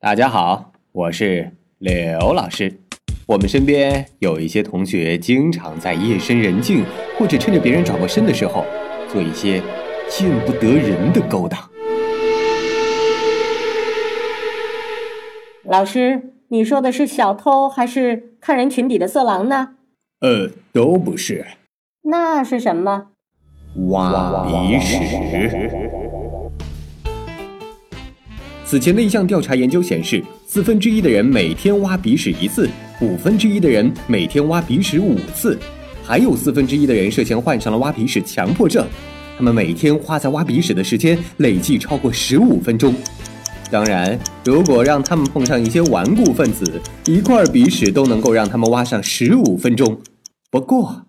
大家好，我是刘老师。我们身边有一些同学经常在夜深人静或者趁着别人转过身的时候，做一些见不得人的勾当。老师，你说的是小偷还是看人群底的色狼呢？呃，都不是。那是什么？挖鼻屎。此前的一项调查研究显示，四分之一的人每天挖鼻屎一次，五分之一的人每天挖鼻屎五次，还有四分之一的人涉嫌患上了挖鼻屎强迫症。他们每天花在挖鼻屎的时间累计超过十五分钟。当然，如果让他们碰上一些顽固分子，一块鼻屎都能够让他们挖上十五分钟。不过，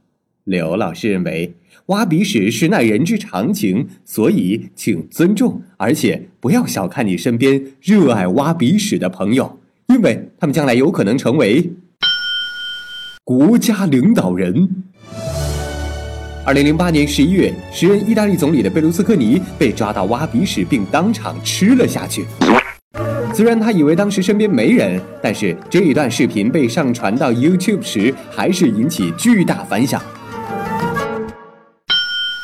刘老师认为，挖鼻屎是乃人之常情，所以请尊重，而且不要小看你身边热爱挖鼻屎的朋友，因为他们将来有可能成为国家领导人。二零零八年十一月，时任意大利总理的贝卢斯科尼被抓到挖鼻屎，并当场吃了下去。虽然他以为当时身边没人，但是这一段视频被上传到 YouTube 时，还是引起巨大反响。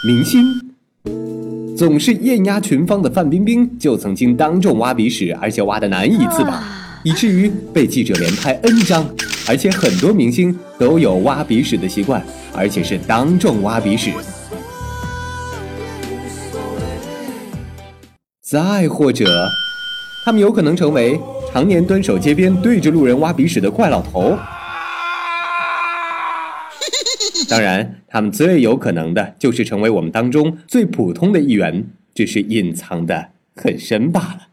明星总是艳压群芳的范冰冰，就曾经当众挖鼻屎，而且挖得难以自拔，以至于被记者连拍 N 张。而且很多明星都有挖鼻屎的习惯，而且是当众挖鼻屎。再或者，他们有可能成为常年蹲守街边对着路人挖鼻屎的怪老头。当然，他们最有可能的就是成为我们当中最普通的一员，只是隐藏的很深罢了。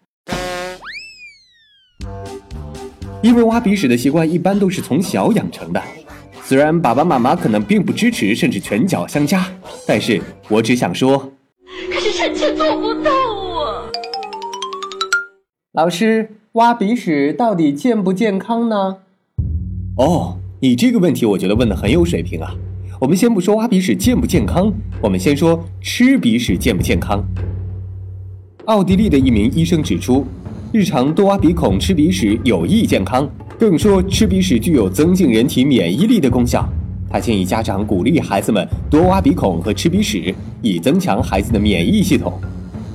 因为挖鼻屎的习惯一般都是从小养成的，虽然爸爸妈妈可能并不支持，甚至拳脚相加，但是我只想说，可是臣妾做不到啊。老师，挖鼻屎到底健不健康呢？哦，你这个问题我觉得问的很有水平啊。我们先不说挖鼻屎健不健康，我们先说吃鼻屎健不健康。奥地利的一名医生指出。日常多挖鼻孔、吃鼻屎有益健康，更说吃鼻屎具有增进人体免疫力的功效。他建议家长鼓励孩子们多挖鼻孔和吃鼻屎，以增强孩子的免疫系统。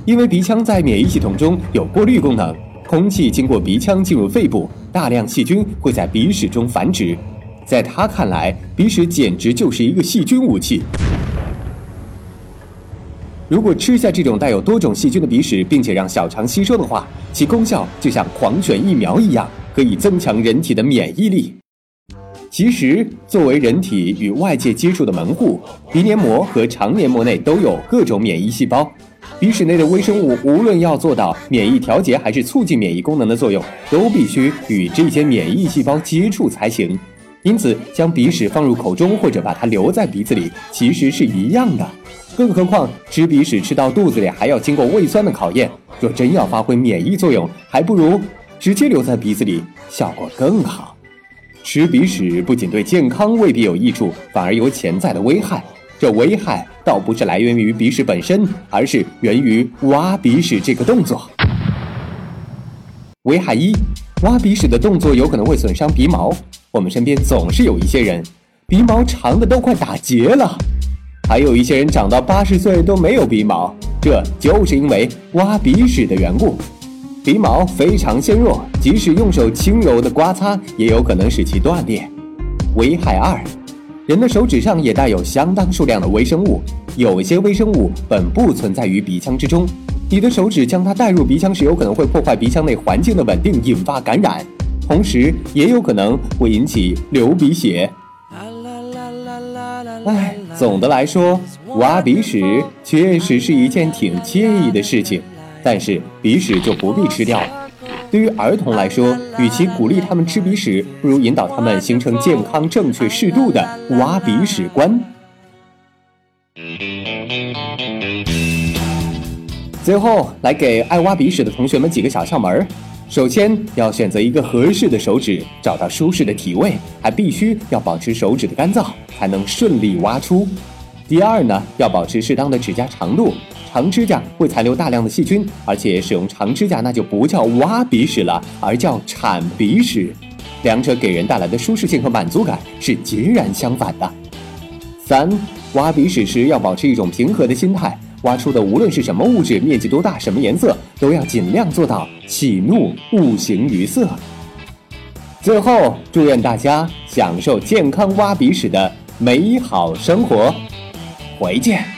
因为鼻腔在免疫系统中有过滤功能，空气经过鼻腔进入肺部，大量细菌会在鼻屎中繁殖。在他看来，鼻屎简直就是一个细菌武器。如果吃下这种带有多种细菌的鼻屎，并且让小肠吸收的话，其功效就像狂犬疫苗一样，可以增强人体的免疫力。其实，作为人体与外界接触的门户，鼻黏膜和肠黏膜内都有各种免疫细胞。鼻屎内的微生物无论要做到免疫调节还是促进免疫功能的作用，都必须与这些免疫细胞接触才行。因此，将鼻屎放入口中或者把它留在鼻子里，其实是一样的。更何况，吃鼻屎吃到肚子里还要经过胃酸的考验。若真要发挥免疫作用，还不如直接留在鼻子里，效果更好。吃鼻屎不仅对健康未必有益处，反而有潜在的危害。这危害倒不是来源于鼻屎本身，而是源于挖鼻屎这个动作。危害一：挖鼻屎的动作有可能会损伤鼻毛。我们身边总是有一些人，鼻毛长的都快打结了。还有一些人长到八十岁都没有鼻毛，这就是因为挖鼻屎的缘故。鼻毛非常纤弱，即使用手轻柔的刮擦，也有可能使其断裂。危害二，人的手指上也带有相当数量的微生物，有些微生物本不存在于鼻腔之中，你的手指将它带入鼻腔时，有可能会破坏鼻腔内环境的稳定，引发感染，同时也有可能会引起流鼻血。唉，总的来说，挖鼻屎确实是一件挺惬意的事情，但是鼻屎就不必吃掉了。对于儿童来说，与其鼓励他们吃鼻屎，不如引导他们形成健康、正确、适度的挖鼻屎观。最后，来给爱挖鼻屎的同学们几个小窍门儿。首先要选择一个合适的手指，找到舒适的体位，还必须要保持手指的干燥，才能顺利挖出。第二呢，要保持适当的指甲长度，长指甲会残留大量的细菌，而且使用长指甲那就不叫挖鼻屎了，而叫铲鼻屎。两者给人带来的舒适性和满足感是截然相反的。三，挖鼻屎时要保持一种平和的心态，挖出的无论是什么物质、面积多大、什么颜色，都要尽量做到喜怒勿形于色。最后，祝愿大家享受健康挖鼻屎的美好生活，回见。